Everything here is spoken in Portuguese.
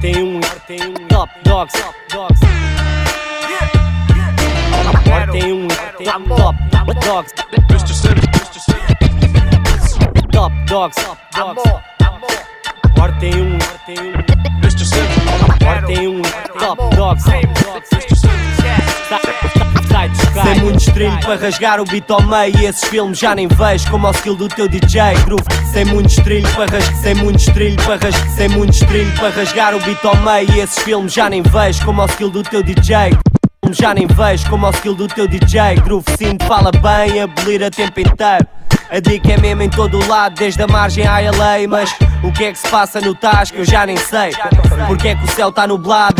This shit. RT1, RT1, Top Dogs, Top Dogs. RT1, RT1, Top Dogs. Mr. Sims, Mr. Sims. Top Dogs, Top Dogs. RT1, RT1, Mr. muito estrilho para rasgar o beat ao meio E esses filmes já nem vejo como ao skill do teu DJ Groove. Sem muito estrilho para rasgar Sem muito estrilho para rasgar Sem muito estrilho para rasgar o beat ao meio E esses filmes já nem vejo como ao skill do teu DJ já nem vejo como ao skill do teu DJ Groove. Sinto, fala bem, abolir a tempo inteiro. A dica é mesmo em todo o lado, desde a margem à LA Mas o que é que se passa no Tasco eu já nem sei. Porque é que o céu tá nublado